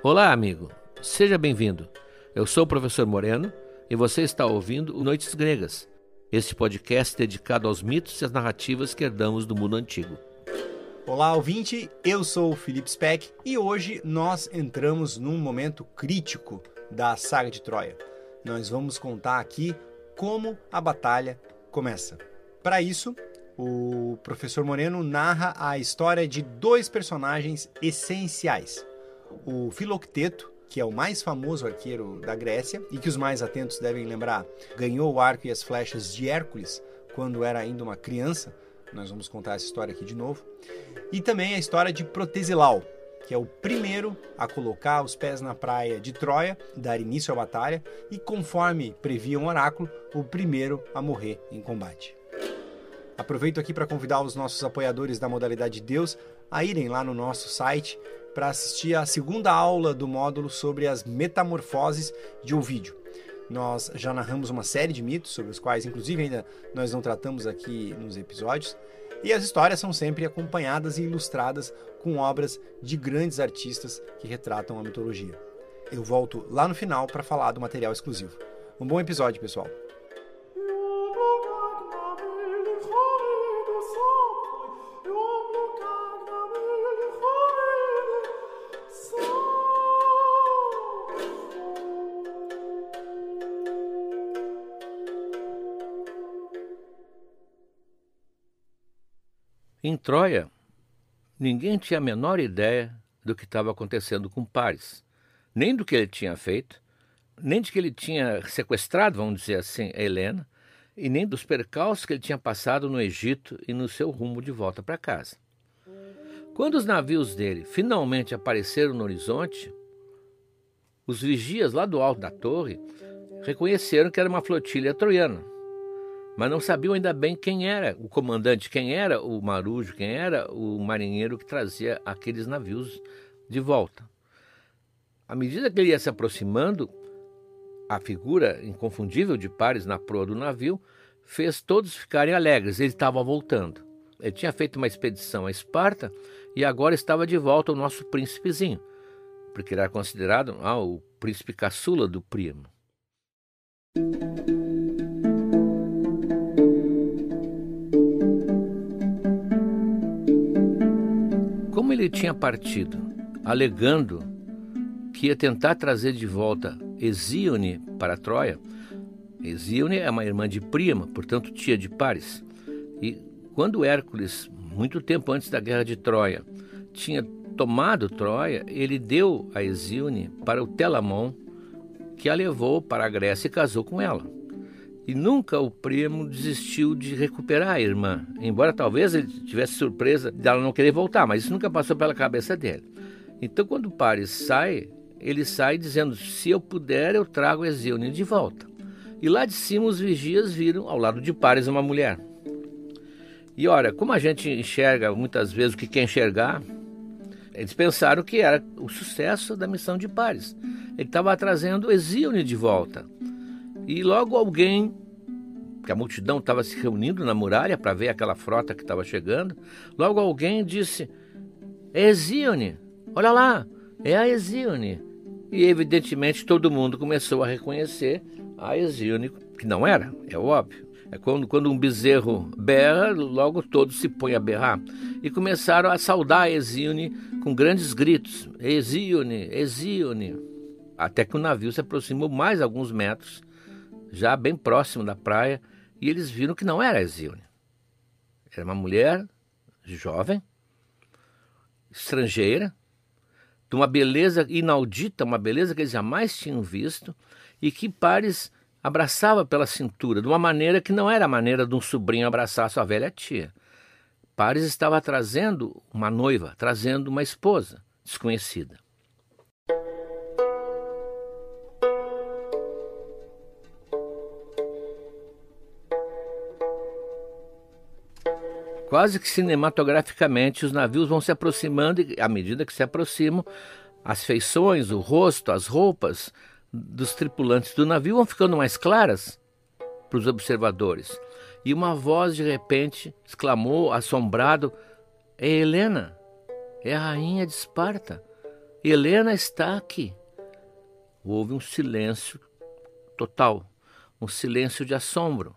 Olá, amigo. Seja bem-vindo. Eu sou o professor Moreno e você está ouvindo Noites Gregas, este podcast dedicado aos mitos e às narrativas que herdamos do mundo antigo. Olá, ouvinte. Eu sou o Felipe Speck e hoje nós entramos num momento crítico da saga de Troia. Nós vamos contar aqui como a batalha começa. Para isso, o professor Moreno narra a história de dois personagens essenciais o Filocteto, que é o mais famoso arqueiro da Grécia e que os mais atentos devem lembrar, ganhou o arco e as flechas de Hércules quando era ainda uma criança. Nós vamos contar essa história aqui de novo. E também a história de Protesilau, que é o primeiro a colocar os pés na praia de Troia, dar início à batalha e, conforme previa um oráculo, o primeiro a morrer em combate. Aproveito aqui para convidar os nossos apoiadores da modalidade Deus a irem lá no nosso site para assistir a segunda aula do módulo sobre as metamorfoses de Ovídio. Nós já narramos uma série de mitos, sobre os quais, inclusive, ainda nós não tratamos aqui nos episódios, e as histórias são sempre acompanhadas e ilustradas com obras de grandes artistas que retratam a mitologia. Eu volto lá no final para falar do material exclusivo. Um bom episódio, pessoal! Em Troia, ninguém tinha a menor ideia do que estava acontecendo com Paris, nem do que ele tinha feito, nem de que ele tinha sequestrado, vamos dizer assim, a Helena, e nem dos percalços que ele tinha passado no Egito e no seu rumo de volta para casa. Quando os navios dele finalmente apareceram no horizonte, os vigias lá do alto da torre reconheceram que era uma flotilha troiana mas não sabiam ainda bem quem era o comandante, quem era o marujo, quem era o marinheiro que trazia aqueles navios de volta. À medida que ele ia se aproximando, a figura inconfundível de Pares na proa do navio fez todos ficarem alegres. Ele estava voltando. Ele tinha feito uma expedição a Esparta e agora estava de volta o nosso príncipezinho, porque ele era considerado ah, o príncipe caçula do primo. Ele tinha partido, alegando que ia tentar trazer de volta Hesíone para Troia, Hesíone é uma irmã de Prima, portanto tia de Paris. E quando Hércules, muito tempo antes da guerra de Troia, tinha tomado Troia, ele deu a Hesíone para o Telamon, que a levou para a Grécia e casou com ela. E nunca o primo desistiu de recuperar a irmã, embora talvez ele tivesse surpresa de ela não querer voltar, mas isso nunca passou pela cabeça dele. Então, quando o Paris sai, ele sai dizendo: Se eu puder, eu trago Exeune de volta. E lá de cima, os vigias viram ao lado de Paris uma mulher. E olha, como a gente enxerga muitas vezes o que quer enxergar, eles pensaram que era o sucesso da missão de Paris. Ele estava trazendo Exíone de volta. E logo alguém, que a multidão estava se reunindo na muralha para ver aquela frota que estava chegando, logo alguém disse: É Hesíone, olha lá, é a Hesíone. E evidentemente todo mundo começou a reconhecer a Hesíone, que não era, é óbvio. É quando, quando um bezerro berra, logo todos se põem a berrar. E começaram a saudar a Hesíone com grandes gritos: Hesíone, Hesíone. Até que o navio se aproximou mais alguns metros já bem próximo da praia, e eles viram que não era a Hesíone. Era uma mulher jovem, estrangeira, de uma beleza inaudita, uma beleza que eles jamais tinham visto, e que Pares abraçava pela cintura, de uma maneira que não era a maneira de um sobrinho abraçar sua velha tia. Pares estava trazendo uma noiva, trazendo uma esposa desconhecida. Quase que cinematograficamente, os navios vão se aproximando e, à medida que se aproximam, as feições, o rosto, as roupas dos tripulantes do navio vão ficando mais claras para os observadores. E uma voz de repente exclamou, assombrado: É Helena, é a rainha de Esparta. Helena está aqui. Houve um silêncio total, um silêncio de assombro.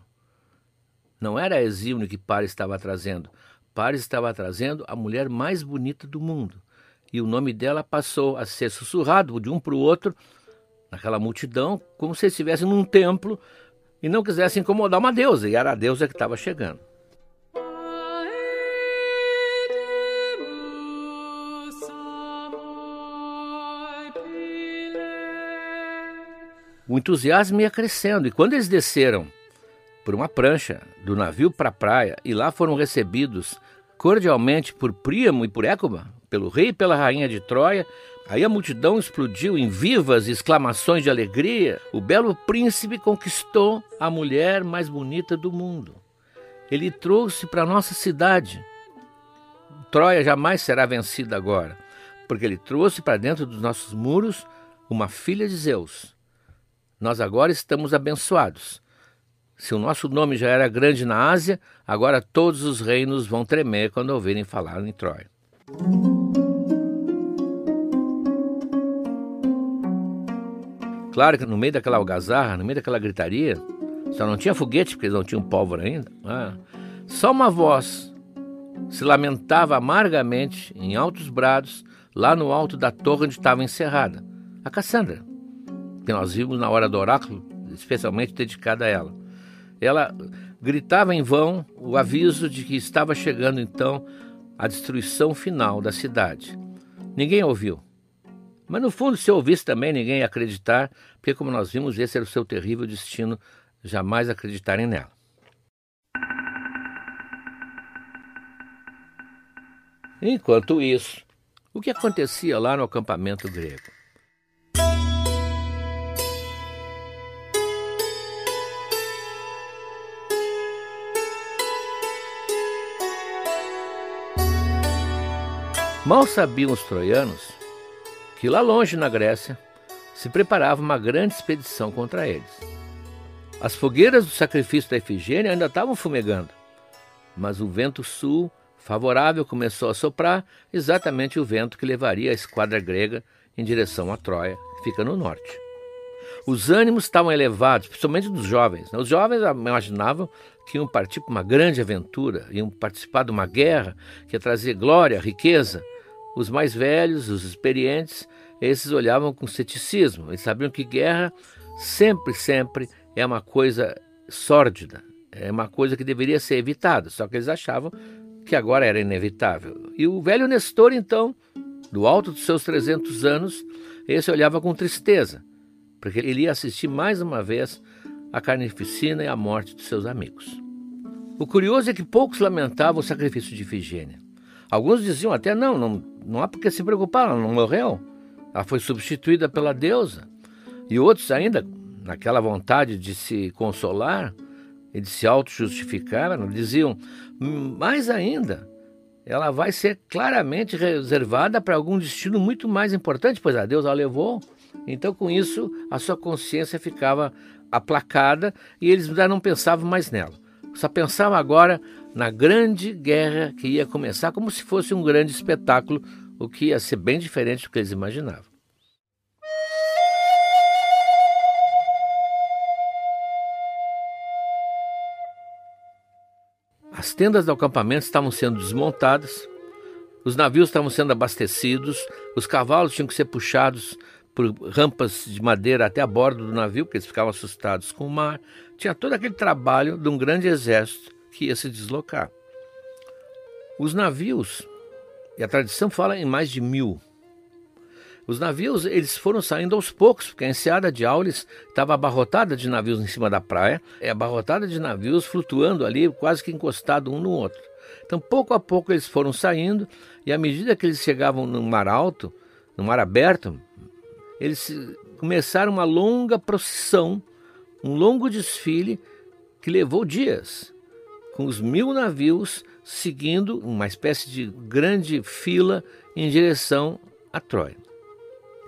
Não era a Exíone que Paris estava trazendo. Paris estava trazendo a mulher mais bonita do mundo. E o nome dela passou a ser sussurrado de um para o outro, naquela multidão, como se estivesse num templo e não quisesse incomodar uma deusa. E era a deusa que estava chegando. O entusiasmo ia crescendo, e quando eles desceram por uma prancha do navio para a praia e lá foram recebidos cordialmente por Príamo e por Écuba, pelo rei e pela rainha de Troia. Aí a multidão explodiu em vivas exclamações de alegria. O belo príncipe conquistou a mulher mais bonita do mundo. Ele trouxe para nossa cidade. Troia jamais será vencida agora, porque ele trouxe para dentro dos nossos muros uma filha de Zeus. Nós agora estamos abençoados. Se o nosso nome já era grande na Ásia, agora todos os reinos vão tremer quando ouvirem falar em Troia. Claro que no meio daquela algazarra, no meio daquela gritaria, só não tinha foguete, porque eles não tinham pólvora ainda. Ah, só uma voz se lamentava amargamente, em altos brados, lá no alto da torre onde estava encerrada. A Cassandra, que nós vimos na hora do oráculo, especialmente dedicada a ela. Ela gritava em vão o aviso de que estava chegando então a destruição final da cidade. Ninguém ouviu. Mas no fundo, se ouvisse também, ninguém ia acreditar, porque, como nós vimos, esse era o seu terrível destino jamais acreditarem nela. Enquanto isso, o que acontecia lá no acampamento grego? Mal sabiam os troianos que lá longe na Grécia se preparava uma grande expedição contra eles. As fogueiras do sacrifício da Efigênia ainda estavam fumegando, mas o vento sul favorável começou a soprar, exatamente o vento que levaria a esquadra grega em direção a Troia, que fica no norte. Os ânimos estavam elevados, principalmente dos jovens. Os jovens imaginavam que iam partir para uma grande aventura, iam participar de uma guerra que ia trazer glória, riqueza. Os mais velhos, os experientes, esses olhavam com ceticismo. Eles sabiam que guerra sempre, sempre é uma coisa sórdida, é uma coisa que deveria ser evitada. Só que eles achavam que agora era inevitável. E o velho Nestor, então, do alto dos seus 300 anos, esse olhava com tristeza, porque ele ia assistir mais uma vez a carnificina e a morte de seus amigos. O curioso é que poucos lamentavam o sacrifício de Ifigênia. Alguns diziam até: não, não, não há por que se preocupar, ela não morreu. Ela foi substituída pela deusa. E outros ainda, naquela vontade de se consolar e de se auto-justificar, diziam: mais ainda, ela vai ser claramente reservada para algum destino muito mais importante, pois a deusa a levou. Então, com isso, a sua consciência ficava aplacada e eles já não pensavam mais nela. Só pensavam agora na grande guerra que ia começar, como se fosse um grande espetáculo, o que ia ser bem diferente do que eles imaginavam. As tendas do acampamento estavam sendo desmontadas, os navios estavam sendo abastecidos, os cavalos tinham que ser puxados por rampas de madeira até a bordo do navio, porque eles ficavam assustados com o mar. Tinha todo aquele trabalho de um grande exército que ia se deslocar. Os navios, e a tradição fala em mais de mil. Os navios eles foram saindo aos poucos, porque a enseada de Aulis estava abarrotada de navios em cima da praia, é abarrotada de navios flutuando ali, quase que encostados um no outro. Então, pouco a pouco eles foram saindo, e à medida que eles chegavam no mar alto, no mar aberto, eles começaram uma longa procissão, um longo desfile que levou dias com os mil navios seguindo uma espécie de grande fila em direção a Troia.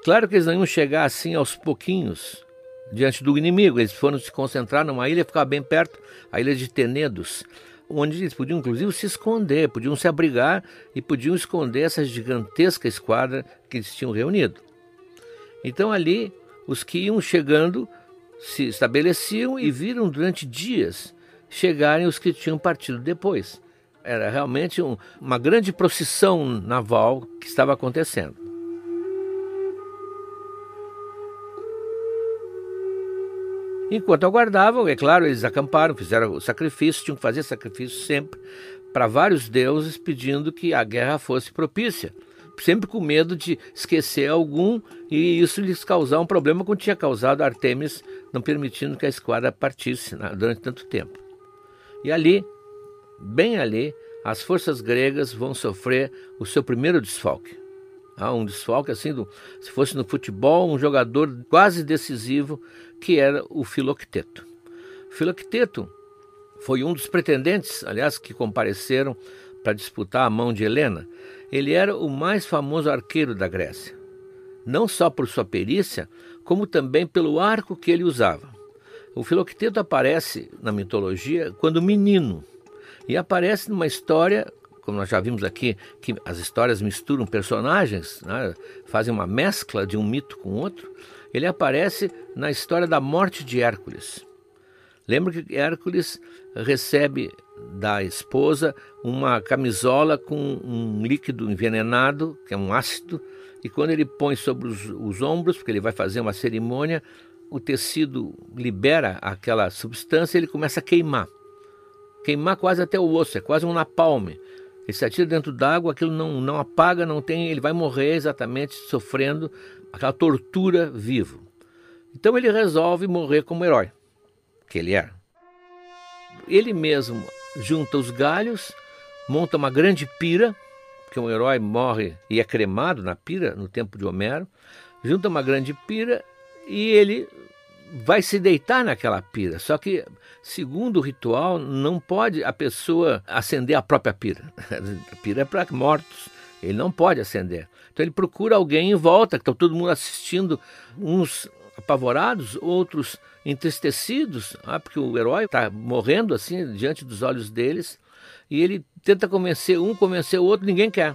Claro que eles não iam chegar assim aos pouquinhos diante do inimigo, eles foram se concentrar numa ilha, ficava bem perto, a ilha de Tenedos. onde eles podiam inclusive se esconder, podiam se abrigar e podiam esconder essa gigantesca esquadra que eles tinham reunido. Então ali os que iam chegando se estabeleciam e viram durante dias chegarem os que tinham partido depois. Era realmente um, uma grande procissão naval que estava acontecendo. Enquanto aguardavam, é claro, eles acamparam, fizeram o sacrifício, tinham que fazer sacrifício sempre para vários deuses, pedindo que a guerra fosse propícia. Sempre com medo de esquecer algum e isso lhes causar um problema como tinha causado Artemis, não permitindo que a esquadra partisse né, durante tanto tempo. E ali, bem ali, as forças gregas vão sofrer o seu primeiro desfalque. Ah, um desfalque assim, do, se fosse no futebol, um jogador quase decisivo, que era o Filocteto. Filocteto foi um dos pretendentes, aliás, que compareceram para disputar a mão de Helena. Ele era o mais famoso arqueiro da Grécia, não só por sua perícia, como também pelo arco que ele usava. O Filocteto aparece na mitologia quando menino e aparece numa história como nós já vimos aqui, que as histórias misturam personagens, né, fazem uma mescla de um mito com outro, ele aparece na história da morte de Hércules. Lembra que Hércules recebe da esposa uma camisola com um líquido envenenado, que é um ácido, e quando ele põe sobre os, os ombros, porque ele vai fazer uma cerimônia, o tecido libera aquela substância ele começa a queimar. Queimar quase até o osso, é quase um napalm. Ele se atira dentro d'água, aquilo não, não apaga, não tem, ele vai morrer exatamente sofrendo aquela tortura vivo. Então ele resolve morrer como herói, que ele é. Ele mesmo junta os galhos, monta uma grande pira, que um herói morre e é cremado na pira no tempo de Homero, junta uma grande pira e ele vai se deitar naquela pira. Só que, segundo o ritual, não pode a pessoa acender a própria pira. A pira é para mortos. Ele não pode acender. Então ele procura alguém em volta, que está todo mundo assistindo, uns apavorados, outros entristecidos, ah, porque o herói está morrendo assim diante dos olhos deles, e ele tenta convencer um, convencer o outro, ninguém quer.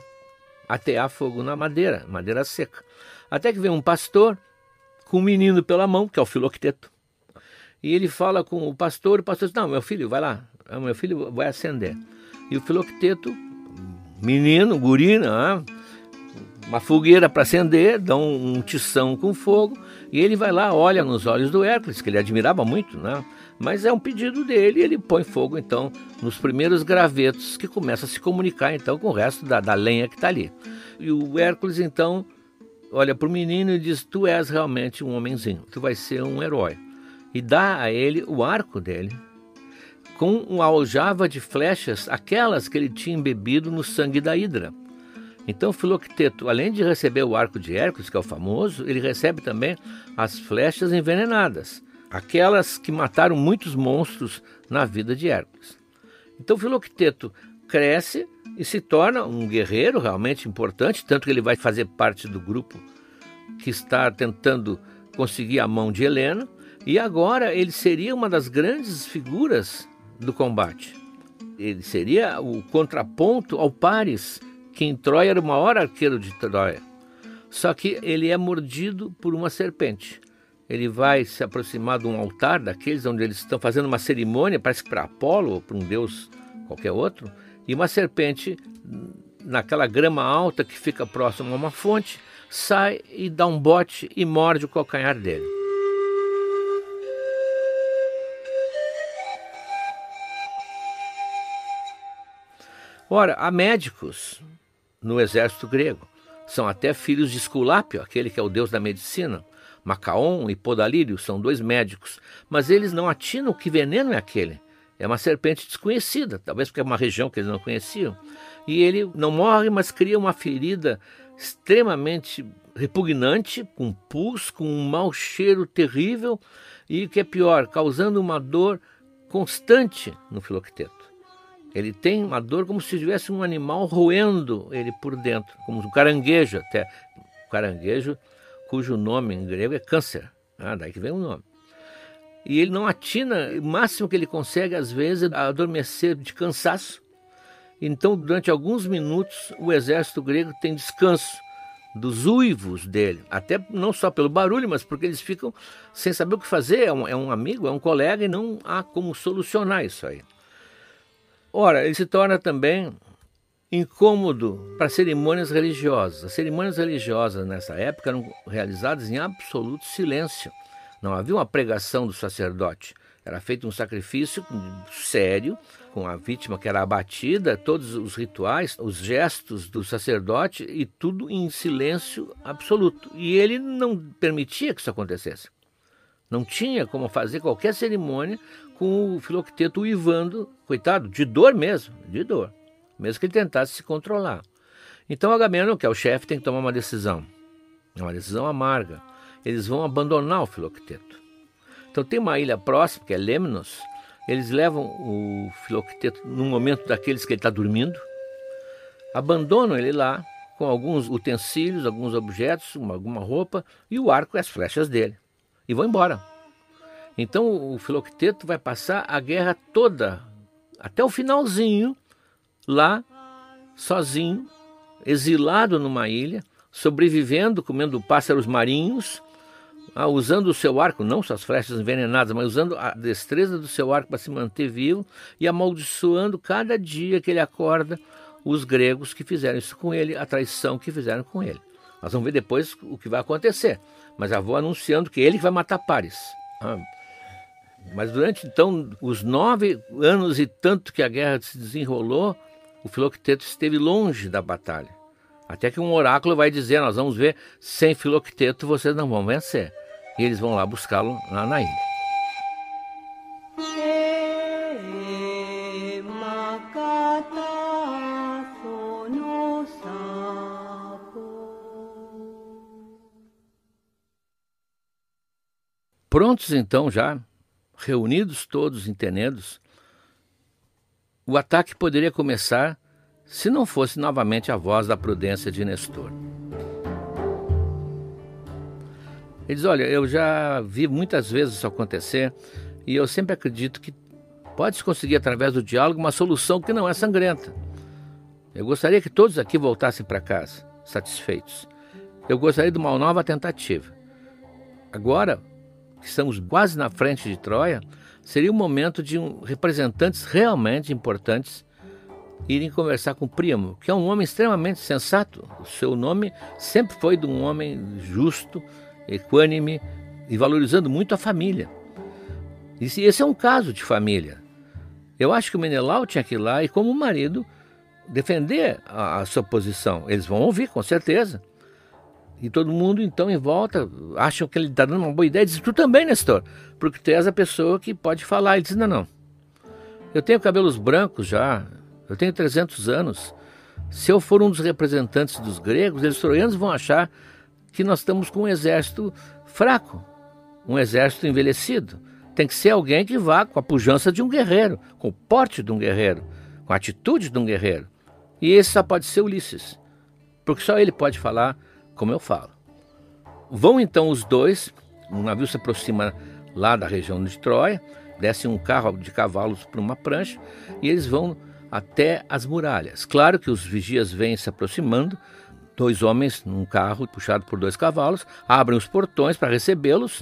Atear fogo na madeira, madeira seca. Até que vem um pastor com o menino pela mão, que é o filocteto. E ele fala com o pastor, o pastor diz, não, meu filho, vai lá, ah, meu filho vai acender. E o filocteto, menino, gurina, né, uma fogueira para acender, dão um tição com fogo, e ele vai lá, olha nos olhos do Hércules, que ele admirava muito, né? Mas é um pedido dele, e ele põe fogo então nos primeiros gravetos que começa a se comunicar então com o resto da, da lenha que está ali. E o Hércules então olha para o menino e diz: Tu és realmente um homenzinho, tu vais ser um herói. E dá a ele o arco dele, com uma aljava de flechas, aquelas que ele tinha embebido no sangue da Hidra. Então Filocteto, além de receber o arco de Hércules, que é o famoso, ele recebe também as flechas envenenadas, aquelas que mataram muitos monstros na vida de Hércules. Então Filocteto cresce e se torna um guerreiro realmente importante, tanto que ele vai fazer parte do grupo que está tentando conseguir a mão de Helena, e agora ele seria uma das grandes figuras do combate. Ele seria o contraponto ao Paris, que em Troia era o maior arqueiro de Troia. Só que ele é mordido por uma serpente. Ele vai se aproximar de um altar daqueles onde eles estão fazendo uma cerimônia, parece que para Apolo ou para um deus qualquer outro, e uma serpente, naquela grama alta que fica próximo a uma fonte, sai e dá um bote e morde o calcanhar dele. Ora, há médicos no exército grego. São até filhos de Esculápio, aquele que é o deus da medicina. Macaon e Podalírio são dois médicos, mas eles não atinam que veneno é aquele. É uma serpente desconhecida, talvez porque é uma região que eles não conheciam. E ele não morre, mas cria uma ferida extremamente repugnante, com pus, com um mau cheiro terrível e, o que é pior, causando uma dor constante no filocteto. Ele tem uma dor como se tivesse um animal roendo ele por dentro, como um caranguejo até. Um caranguejo cujo nome em grego é câncer. Ah, daí que vem o nome. E ele não atina, o máximo que ele consegue às vezes é adormecer de cansaço. Então, durante alguns minutos, o exército grego tem descanso dos uivos dele, até não só pelo barulho, mas porque eles ficam sem saber o que fazer. É um, é um amigo, é um colega e não há como solucionar isso aí. Ora, ele se torna também incômodo para cerimônias religiosas. As cerimônias religiosas nessa época eram realizadas em absoluto silêncio. Não havia uma pregação do sacerdote. Era feito um sacrifício sério, com a vítima que era abatida, todos os rituais, os gestos do sacerdote e tudo em silêncio absoluto. E ele não permitia que isso acontecesse. Não tinha como fazer qualquer cerimônia com o filocteto uivando, coitado, de dor mesmo, de dor, mesmo que ele tentasse se controlar. Então Agamenon, que é o chefe, tem que tomar uma decisão. É uma decisão amarga. Eles vão abandonar o filocteto. Então tem uma ilha próxima, que é Lemnos, eles levam o filocteto no momento daqueles que ele está dormindo, abandonam ele lá com alguns utensílios, alguns objetos, uma, alguma roupa e o arco e as flechas dele e vão embora. Então o filocteto vai passar a guerra toda, até o finalzinho, lá, sozinho, exilado numa ilha, sobrevivendo, comendo pássaros marinhos, ah, usando o seu arco, não suas flechas envenenadas, mas usando a destreza do seu arco para se manter vivo e amaldiçoando cada dia que ele acorda os gregos que fizeram isso com ele, a traição que fizeram com ele. Nós vamos ver depois o que vai acontecer, mas já vou anunciando que ele vai matar Paris. Ah, mas durante então os nove anos e tanto que a guerra se desenrolou, o Filocteto esteve longe da batalha. Até que um oráculo vai dizer: Nós vamos ver, sem Filocteto vocês não vão vencer. E eles vão lá buscá-lo lá na ilha. Prontos então já, reunidos todos entenedos, o ataque poderia começar se não fosse novamente a voz da prudência de Nestor. Ele diz: Olha, eu já vi muitas vezes isso acontecer e eu sempre acredito que pode-se conseguir, através do diálogo, uma solução que não é sangrenta. Eu gostaria que todos aqui voltassem para casa, satisfeitos. Eu gostaria de uma nova tentativa. Agora, que estamos quase na frente de Troia, seria o momento de um, representantes realmente importantes irem conversar com o Primo, que é um homem extremamente sensato. O seu nome sempre foi de um homem justo, equânime e valorizando muito a família. Esse é um caso de família. Eu acho que o Menelau tinha que ir lá e, como marido, defender a, a sua posição. Eles vão ouvir, com certeza. E todo mundo, então, em volta, acham que ele está dando uma boa ideia. Diz, tu também, Nestor, porque tu és a pessoa que pode falar. Ele diz, não, não. Eu tenho cabelos brancos já, eu tenho 300 anos. Se eu for um dos representantes dos gregos, eles troianos vão achar que nós estamos com um exército fraco, um exército envelhecido. Tem que ser alguém que vá com a pujança de um guerreiro, com o porte de um guerreiro, com a atitude de um guerreiro. E esse só pode ser Ulisses, porque só ele pode falar como eu falo. Vão então os dois, o navio se aproxima lá da região de Troia, desce um carro de cavalos para uma prancha e eles vão até as muralhas. Claro que os vigias vêm se aproximando, dois homens num carro puxado por dois cavalos, abrem os portões para recebê-los.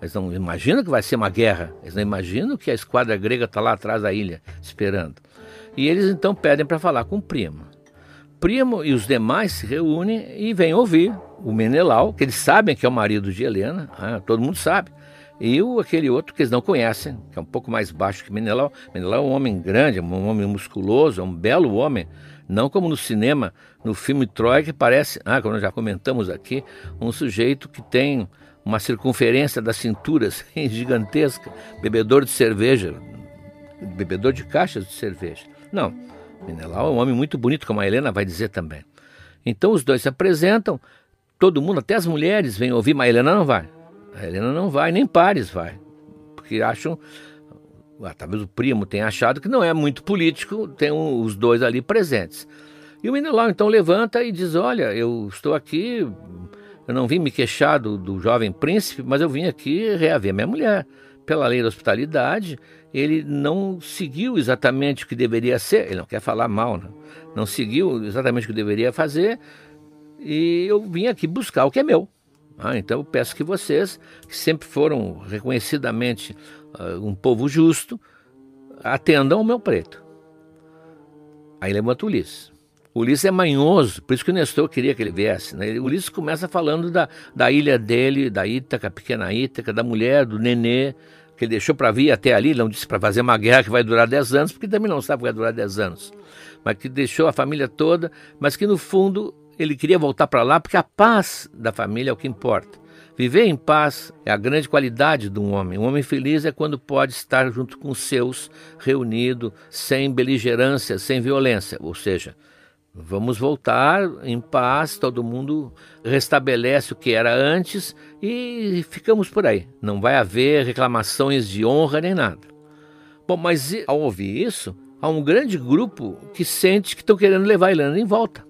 Eles não imaginam que vai ser uma guerra, eles não imaginam que a esquadra grega está lá atrás da ilha, esperando. E eles então pedem para falar com o primo. Primo e os demais se reúnem e vêm ouvir o Menelau, que eles sabem que é o marido de Helena, ah, todo mundo sabe. E o, aquele outro que eles não conhecem, que é um pouco mais baixo que Menelau. Menelau é um homem grande, um homem musculoso, é um belo homem, não como no cinema, no filme Troia, que parece, ah, como já comentamos aqui, um sujeito que tem uma circunferência das cinturas gigantesca, bebedor de cerveja, bebedor de caixas de cerveja. Não, Menelau é um homem muito bonito, como a Helena vai dizer também. Então os dois se apresentam, todo mundo, até as mulheres, vêm ouvir, mas a Helena não vai. A Helena não vai, nem Pares vai, porque acham talvez o primo tenha achado que não é muito político, tem um, os dois ali presentes. E o Menelau então levanta e diz: Olha, eu estou aqui, eu não vim me queixar do, do jovem príncipe, mas eu vim aqui reaver minha mulher. pela lei da hospitalidade, ele não seguiu exatamente o que deveria ser, ele não quer falar mal, né? não seguiu exatamente o que deveria fazer, e eu vim aqui buscar o que é meu. Ah, então eu peço que vocês, que sempre foram reconhecidamente um povo justo, atendam ao meu preto. Aí levanta Ulisses. Ulisses é manhoso, por isso que o Nestor queria que ele viesse. Né? O Ulisses começa falando da, da ilha dele, da Ítaca, pequena Ítaca, da mulher, do nenê, que ele deixou para vir até ali, não disse para fazer uma guerra que vai durar 10 anos, porque também não sabe que vai durar 10 anos. Mas que deixou a família toda, mas que no fundo ele queria voltar para lá porque a paz da família é o que importa. Viver em paz é a grande qualidade de um homem. Um homem feliz é quando pode estar junto com os seus, reunido, sem beligerância, sem violência. Ou seja, vamos voltar em paz, todo mundo restabelece o que era antes e ficamos por aí. Não vai haver reclamações de honra nem nada. Bom, mas ao ouvir isso, há um grande grupo que sente que estão querendo levar a em volta.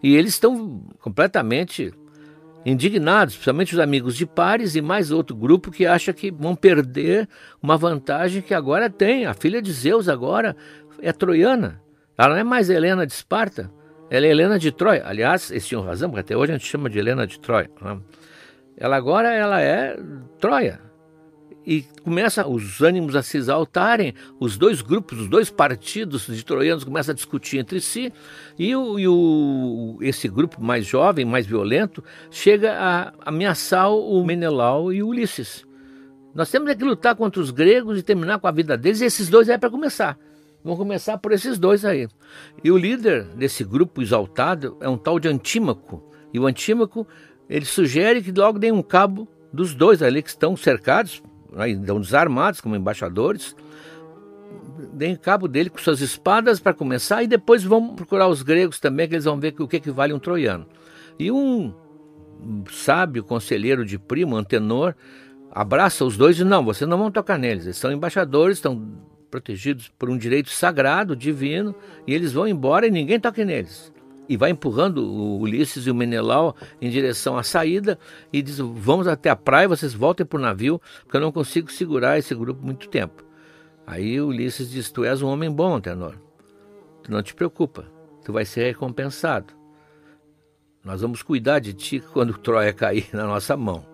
E eles estão completamente indignados, principalmente os amigos de Pares e mais outro grupo que acha que vão perder uma vantagem que agora tem. A filha de Zeus agora é troiana. Ela não é mais Helena de Esparta, ela é Helena de Troia. Aliás, eles tinham razão, porque até hoje a gente chama de Helena de Troia. Né? Ela agora ela é Troia e começa os ânimos a se exaltarem, os dois grupos, os dois partidos de troianos começam a discutir entre si, e, o, e o, esse grupo mais jovem, mais violento, chega a ameaçar o Menelau e o Ulisses. Nós temos que lutar contra os gregos e terminar com a vida deles, e esses dois é para começar. Vamos começar por esses dois aí. E o líder desse grupo exaltado é um tal de Antímaco. E o Antímaco, ele sugere que logo deem um cabo dos dois ali que estão cercados, então desarmados como embaixadores, deem cabo dele com suas espadas para começar e depois vão procurar os gregos também, que eles vão ver o que, que vale um troiano. E um sábio conselheiro de primo, Antenor, abraça os dois e não, vocês não vão tocar neles, eles são embaixadores, estão protegidos por um direito sagrado, divino, e eles vão embora e ninguém toca neles e vai empurrando o Ulisses e o Menelau em direção à saída e diz: Vamos até a praia, vocês voltem para o navio, porque eu não consigo segurar esse grupo muito tempo. Aí Ulisses diz: Tu és um homem bom, Tenor. Tu não te preocupa, tu vai ser recompensado. Nós vamos cuidar de ti quando Troia cair na nossa mão.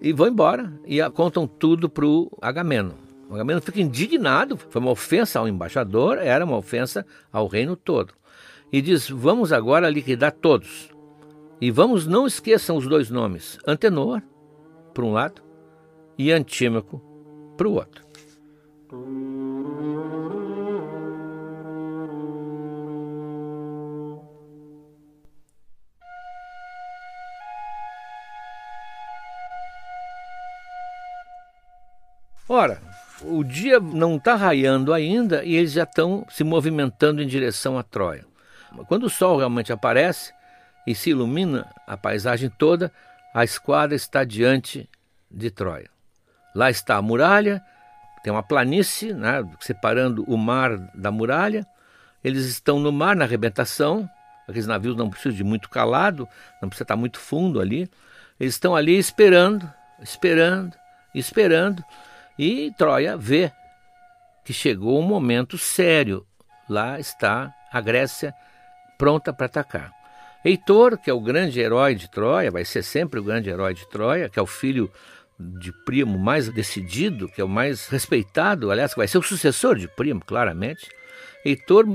E vão embora e contam tudo para o Agamemnon. O fica indignado, foi uma ofensa ao embaixador, era uma ofensa ao reino todo e diz: Vamos agora liquidar todos. E vamos, não esqueçam os dois nomes: Antenor, por um lado, e Antímaco, para o outro. Ora, o dia não está raiando ainda e eles já estão se movimentando em direção a Troia. Quando o sol realmente aparece e se ilumina a paisagem toda, a esquadra está diante de Troia. Lá está a muralha, tem uma planície né, separando o mar da muralha. Eles estão no mar, na arrebentação. Aqueles navios não precisam de muito calado, não precisa estar muito fundo ali. Eles estão ali esperando, esperando, esperando. E Troia vê que chegou um momento sério. Lá está a Grécia pronta para atacar. Heitor, que é o grande herói de Troia, vai ser sempre o grande herói de Troia, que é o filho de Primo mais decidido, que é o mais respeitado, aliás, vai ser o sucessor de Primo, claramente. Heitor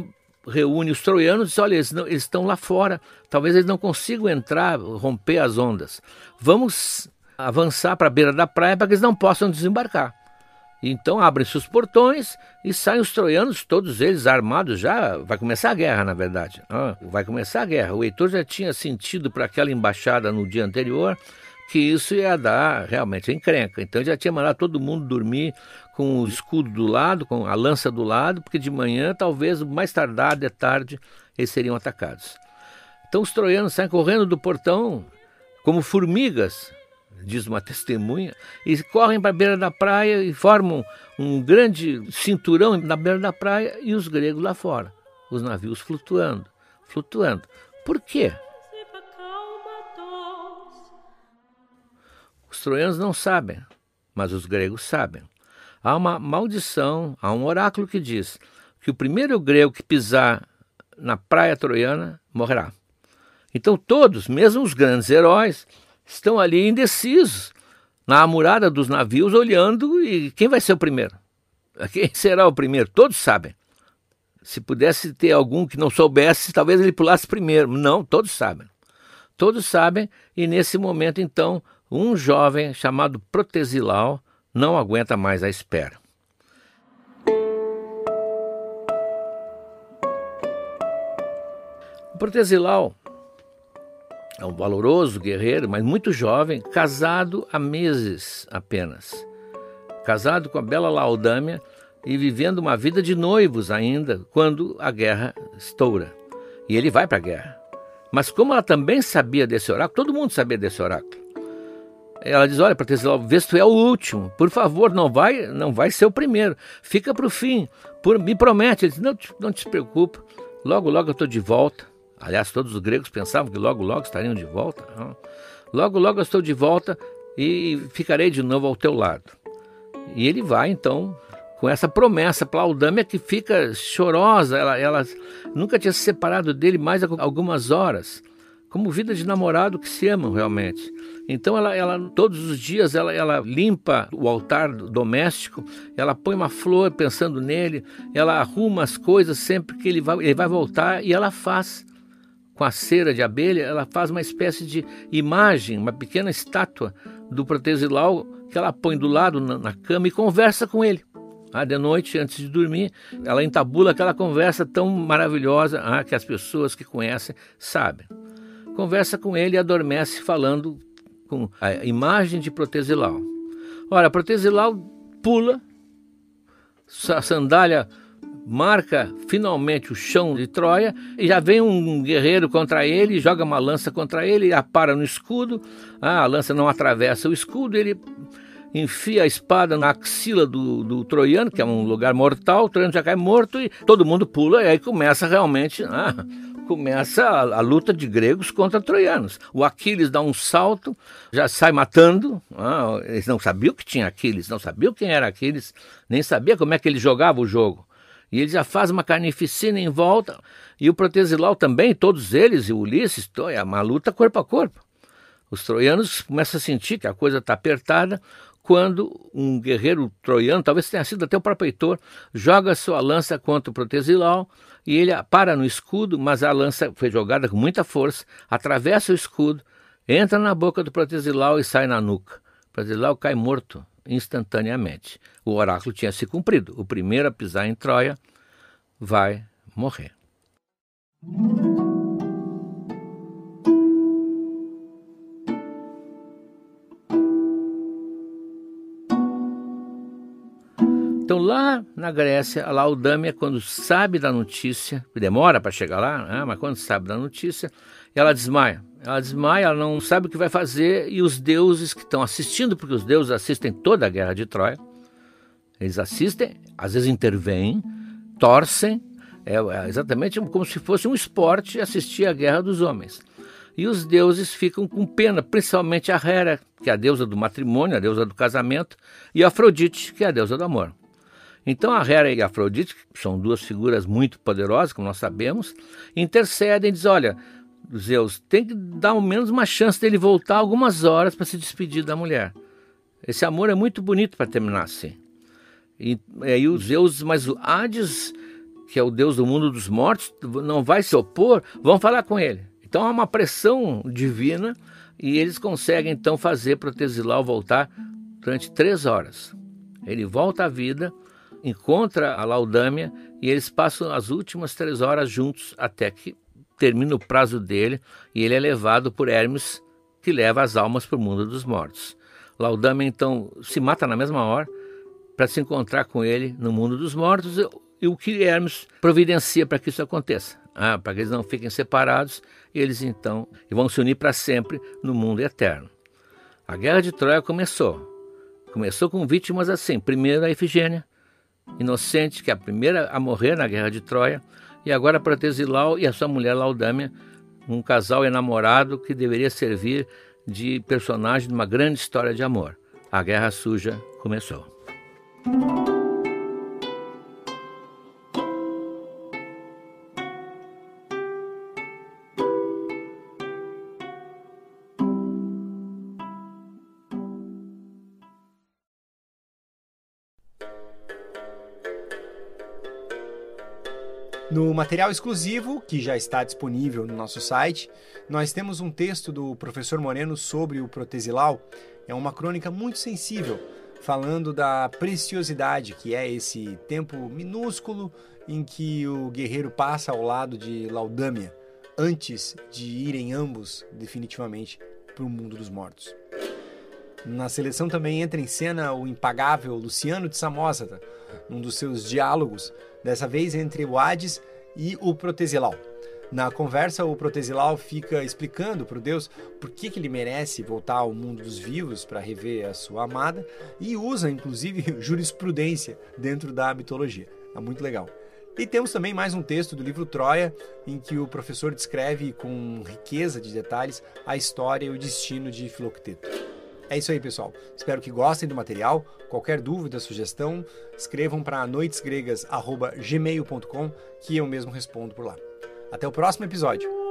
reúne os troianos e diz: olha, eles, não, eles estão lá fora, talvez eles não consigam entrar, romper as ondas. Vamos avançar para a beira da praia para que eles não possam desembarcar. Então abrem-se os portões e saem os troianos, todos eles armados já. Vai começar a guerra, na verdade. Ah, vai começar a guerra. O Heitor já tinha sentido para aquela embaixada no dia anterior que isso ia dar realmente encrenca. Então já tinha mandado todo mundo dormir com o escudo do lado, com a lança do lado, porque de manhã, talvez mais tardar de tarde, eles seriam atacados. Então os troianos saem correndo do portão como formigas diz uma testemunha, e correm para a beira da praia e formam um grande cinturão na beira da praia e os gregos lá fora, os navios flutuando, flutuando. Por quê? Os troianos não sabem, mas os gregos sabem. há uma maldição, há um oráculo que diz que o primeiro grego que pisar na praia troiana morrerá. Então todos, mesmo os grandes heróis, estão ali indecisos na amurada dos navios olhando e quem vai ser o primeiro? Quem será o primeiro? Todos sabem. Se pudesse ter algum que não soubesse, talvez ele pulasse primeiro. Não, todos sabem. Todos sabem, e nesse momento, então, um jovem chamado Protesilau não aguenta mais a espera. O Protesilau é um valoroso guerreiro, mas muito jovem, casado há meses apenas. Casado com a bela Laudâmia e vivendo uma vida de noivos ainda, quando a guerra estoura. E ele vai para a guerra. Mas como ela também sabia desse oráculo, todo mundo sabia desse oráculo. Ela diz: Olha, para Tesiló, vê se tu é o último. Por favor, não vai, não vai ser o primeiro. Fica para o fim. Por, me promete. Ele diz: não, não te preocupa. Logo, logo eu estou de volta. Aliás, todos os gregos pensavam que logo, logo estariam de volta. Logo, logo eu estou de volta e ficarei de novo ao teu lado. E ele vai então com essa promessa. Plaudâmia que fica chorosa, ela, ela nunca tinha se separado dele mais algumas horas, como vida de namorado que se amam realmente. Então ela, ela todos os dias ela, ela limpa o altar doméstico, ela põe uma flor pensando nele, ela arruma as coisas sempre que ele vai, ele vai voltar e ela faz com a cera de abelha, ela faz uma espécie de imagem, uma pequena estátua do Protesilau que ela põe do lado na, na cama e conversa com ele. Ah, de noite, antes de dormir, ela entabula aquela conversa tão maravilhosa ah, que as pessoas que conhecem sabem. Conversa com ele e adormece falando com a imagem de Protesilau. Ora, Protesilau pula, sandália marca finalmente o chão de Troia e já vem um guerreiro contra ele, joga uma lança contra ele, apara no escudo, ah, a lança não atravessa o escudo, ele enfia a espada na axila do, do troiano, que é um lugar mortal, o troiano já cai morto e todo mundo pula, e aí começa realmente. Ah, começa a, a, luta de gregos contra troianos. O Aquiles dá um salto, já sai matando. Ah, eles não sabiam que tinha Aquiles, não sabiam quem era Aquiles, nem sabia como é que ele jogava o jogo. E ele já faz uma carnificina em volta. E o Protesilau também, todos eles, e o Ulisses, é uma luta corpo a corpo. Os troianos começam a sentir que a coisa está apertada quando um guerreiro troiano, talvez tenha sido até o próprio Heitor, joga sua lança contra o Protesilau e ele para no escudo, mas a lança foi jogada com muita força, atravessa o escudo, entra na boca do Protesilau e sai na nuca. O Protesilau cai morto instantaneamente. O oráculo tinha se cumprido. O primeiro a pisar em Troia vai morrer. Lá na Grécia, a Laudâmia, quando sabe da notícia, demora para chegar lá, né? mas quando sabe da notícia, ela desmaia. Ela desmaia, ela não sabe o que vai fazer, e os deuses que estão assistindo, porque os deuses assistem toda a guerra de Troia, eles assistem, às vezes intervêm, torcem, é, é exatamente como se fosse um esporte assistir a guerra dos homens. E os deuses ficam com pena, principalmente a Hera, que é a deusa do matrimônio, a deusa do casamento, e a Afrodite, que é a deusa do amor. Então a Hera e a Afrodite, que são duas figuras muito poderosas, como nós sabemos, intercedem e dizem: olha, Zeus, tem que dar ao menos uma chance dele voltar algumas horas para se despedir da mulher. Esse amor é muito bonito para terminar assim. E aí os Zeus, mas o Hades, que é o deus do mundo dos mortos, não vai se opor, vão falar com ele. Então há uma pressão divina e eles conseguem então fazer Protesilau voltar durante três horas. Ele volta à vida encontra a Laudâmia e eles passam as últimas três horas juntos até que termina o prazo dele e ele é levado por Hermes, que leva as almas para o mundo dos mortos. Laudâmia então se mata na mesma hora para se encontrar com ele no mundo dos mortos e o que Hermes providencia para que isso aconteça. Ah, para que eles não fiquem separados, eles então vão se unir para sempre no mundo eterno. A guerra de Troia começou. Começou com vítimas assim: primeiro a Efigênia, inocente, que é a primeira a morrer na guerra de Troia, e agora Protesilau e a sua mulher Laudâmia, um casal enamorado que deveria servir de personagem de uma grande história de amor. A Guerra Suja começou. Material exclusivo, que já está disponível no nosso site, nós temos um texto do professor Moreno sobre o protesilau. É uma crônica muito sensível, falando da preciosidade que é esse tempo minúsculo em que o guerreiro passa ao lado de Laudâmia, antes de irem ambos definitivamente para o mundo dos mortos. Na seleção também entra em cena o impagável Luciano de Samosata, num dos seus diálogos, dessa vez entre o Hades e o Protesilau. Na conversa, o Protesilau fica explicando para o Deus por que, que ele merece voltar ao mundo dos vivos para rever a sua amada e usa, inclusive, jurisprudência dentro da mitologia. É muito legal. E temos também mais um texto do livro Troia, em que o professor descreve com riqueza de detalhes a história e o destino de Filocteto. É isso aí, pessoal. Espero que gostem do material. Qualquer dúvida, sugestão, escrevam para noitesgregas.gmail.com que eu mesmo respondo por lá. Até o próximo episódio.